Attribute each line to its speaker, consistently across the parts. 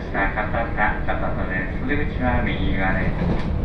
Speaker 1: した片田坂戸です。出口は右側です。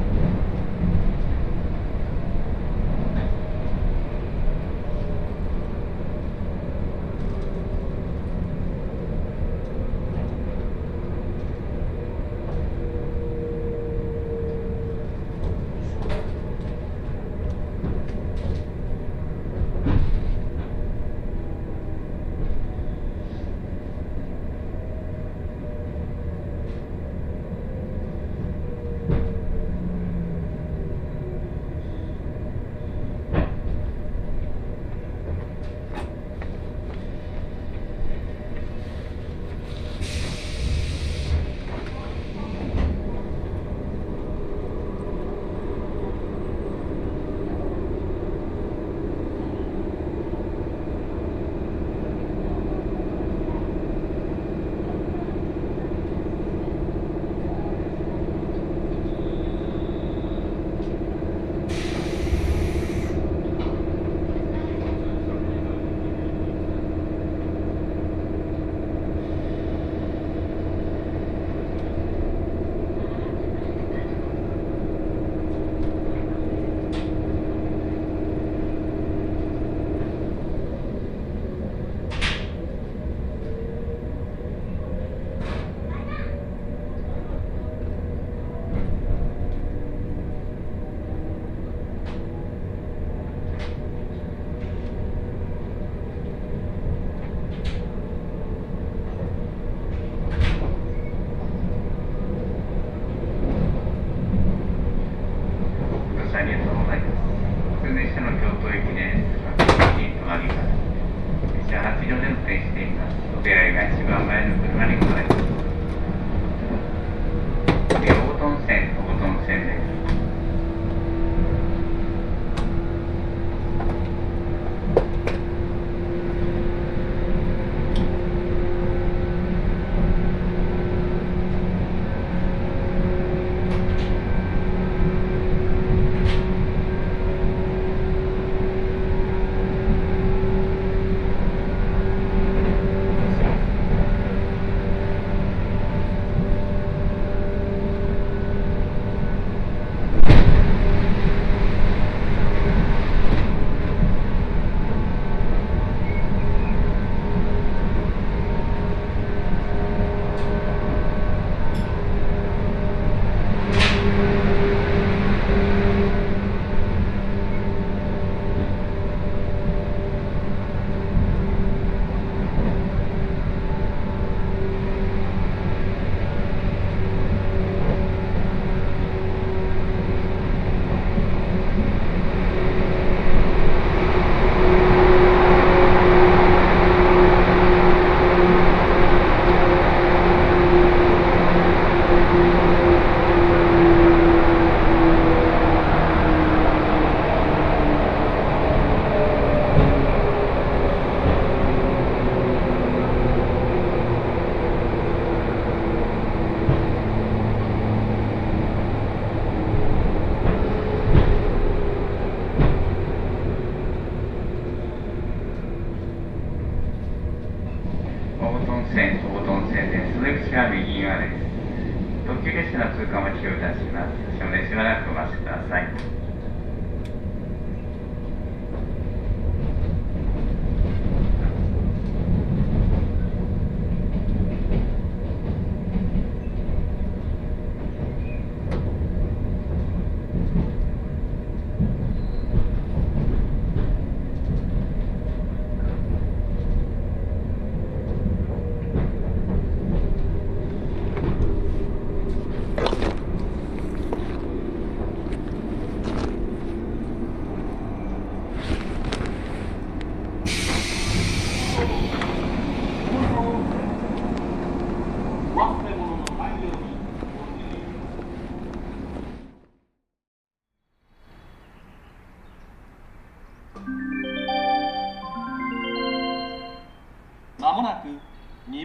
Speaker 1: お待ちをいたします。少年しばらくお待ちください。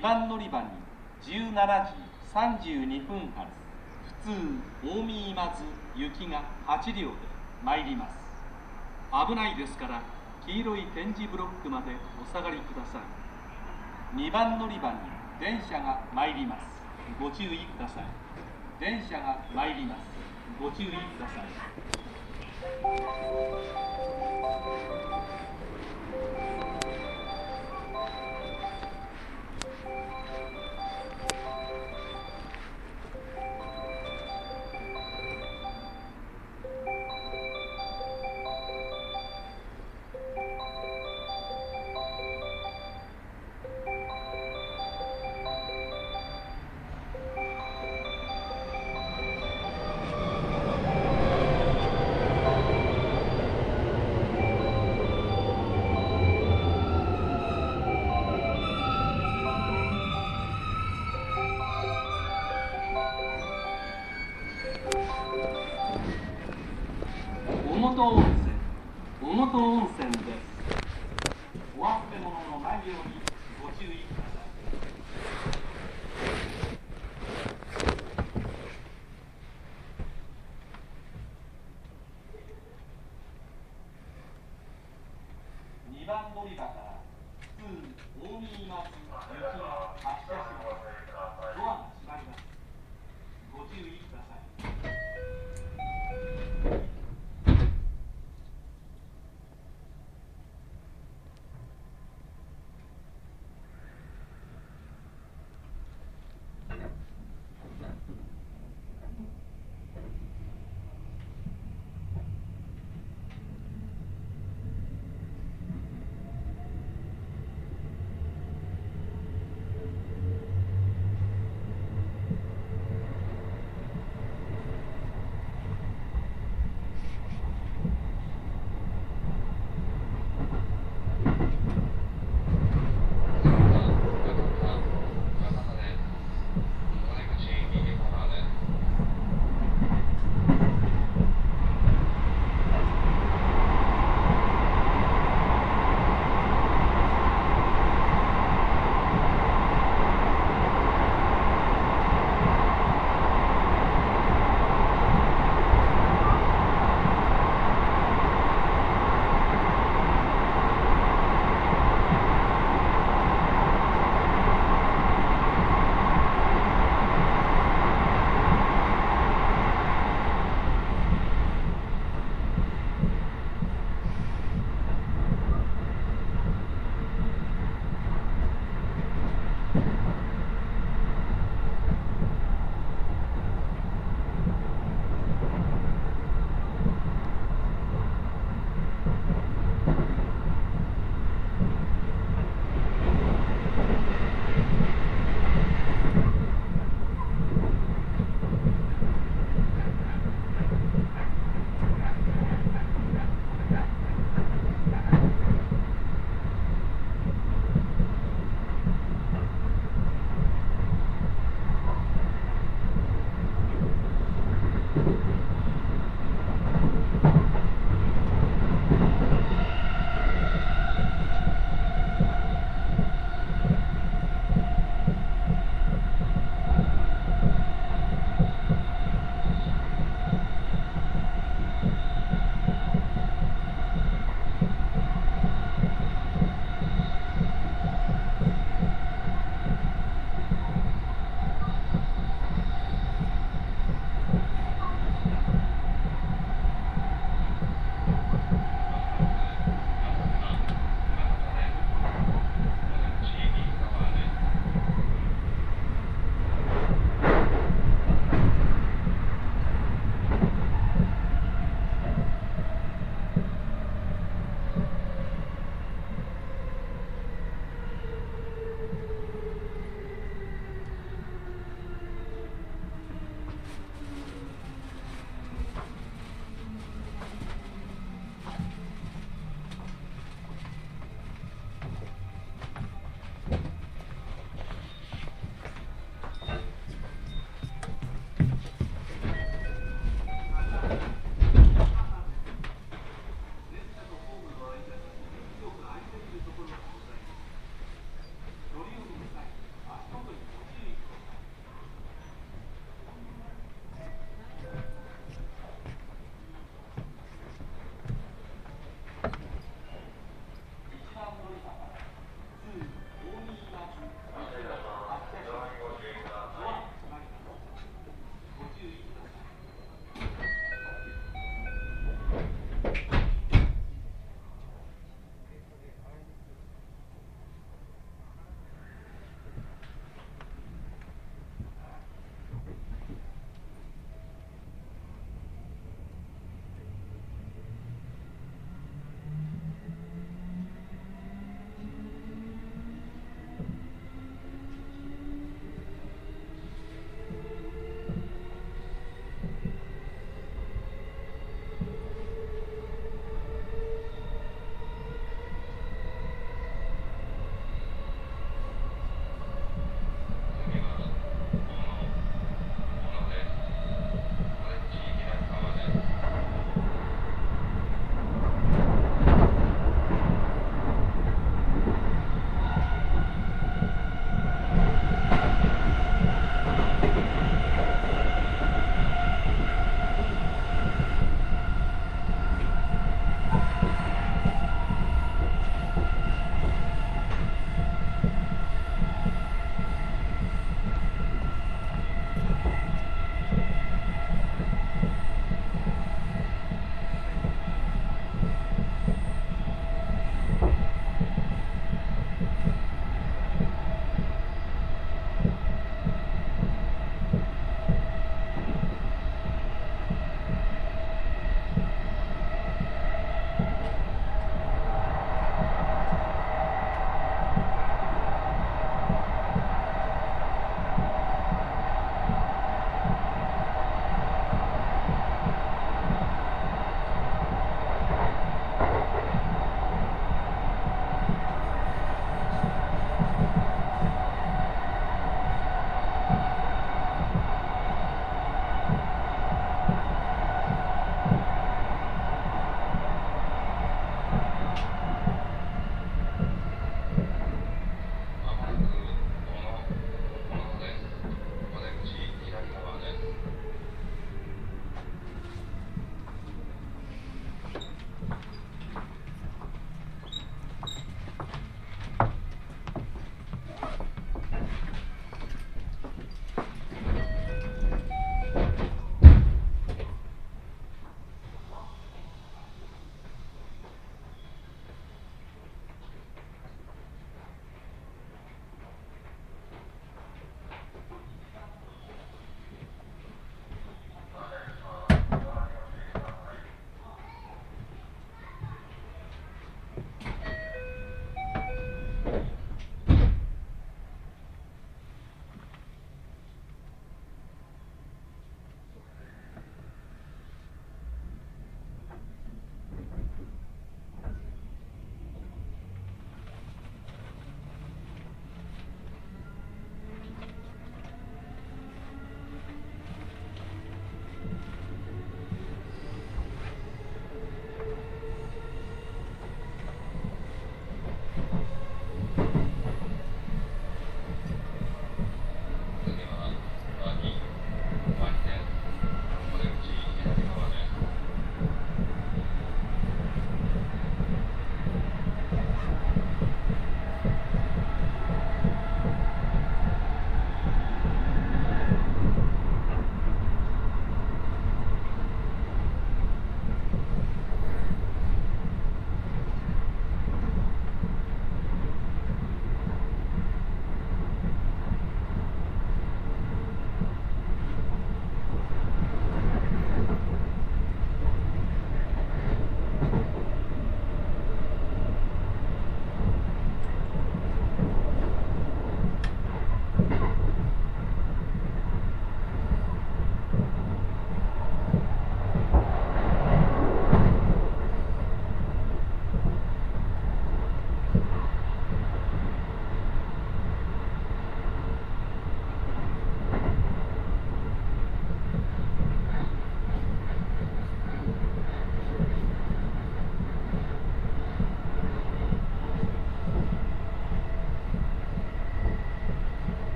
Speaker 2: 2番乗り場に17時32分発普通大見今津行きが8両で参ります。危ないですから黄色い点字ブロックまでお下がりください。2番乗り場に電車が参ります。ご注意ください。電車が参ります。ご注意ください。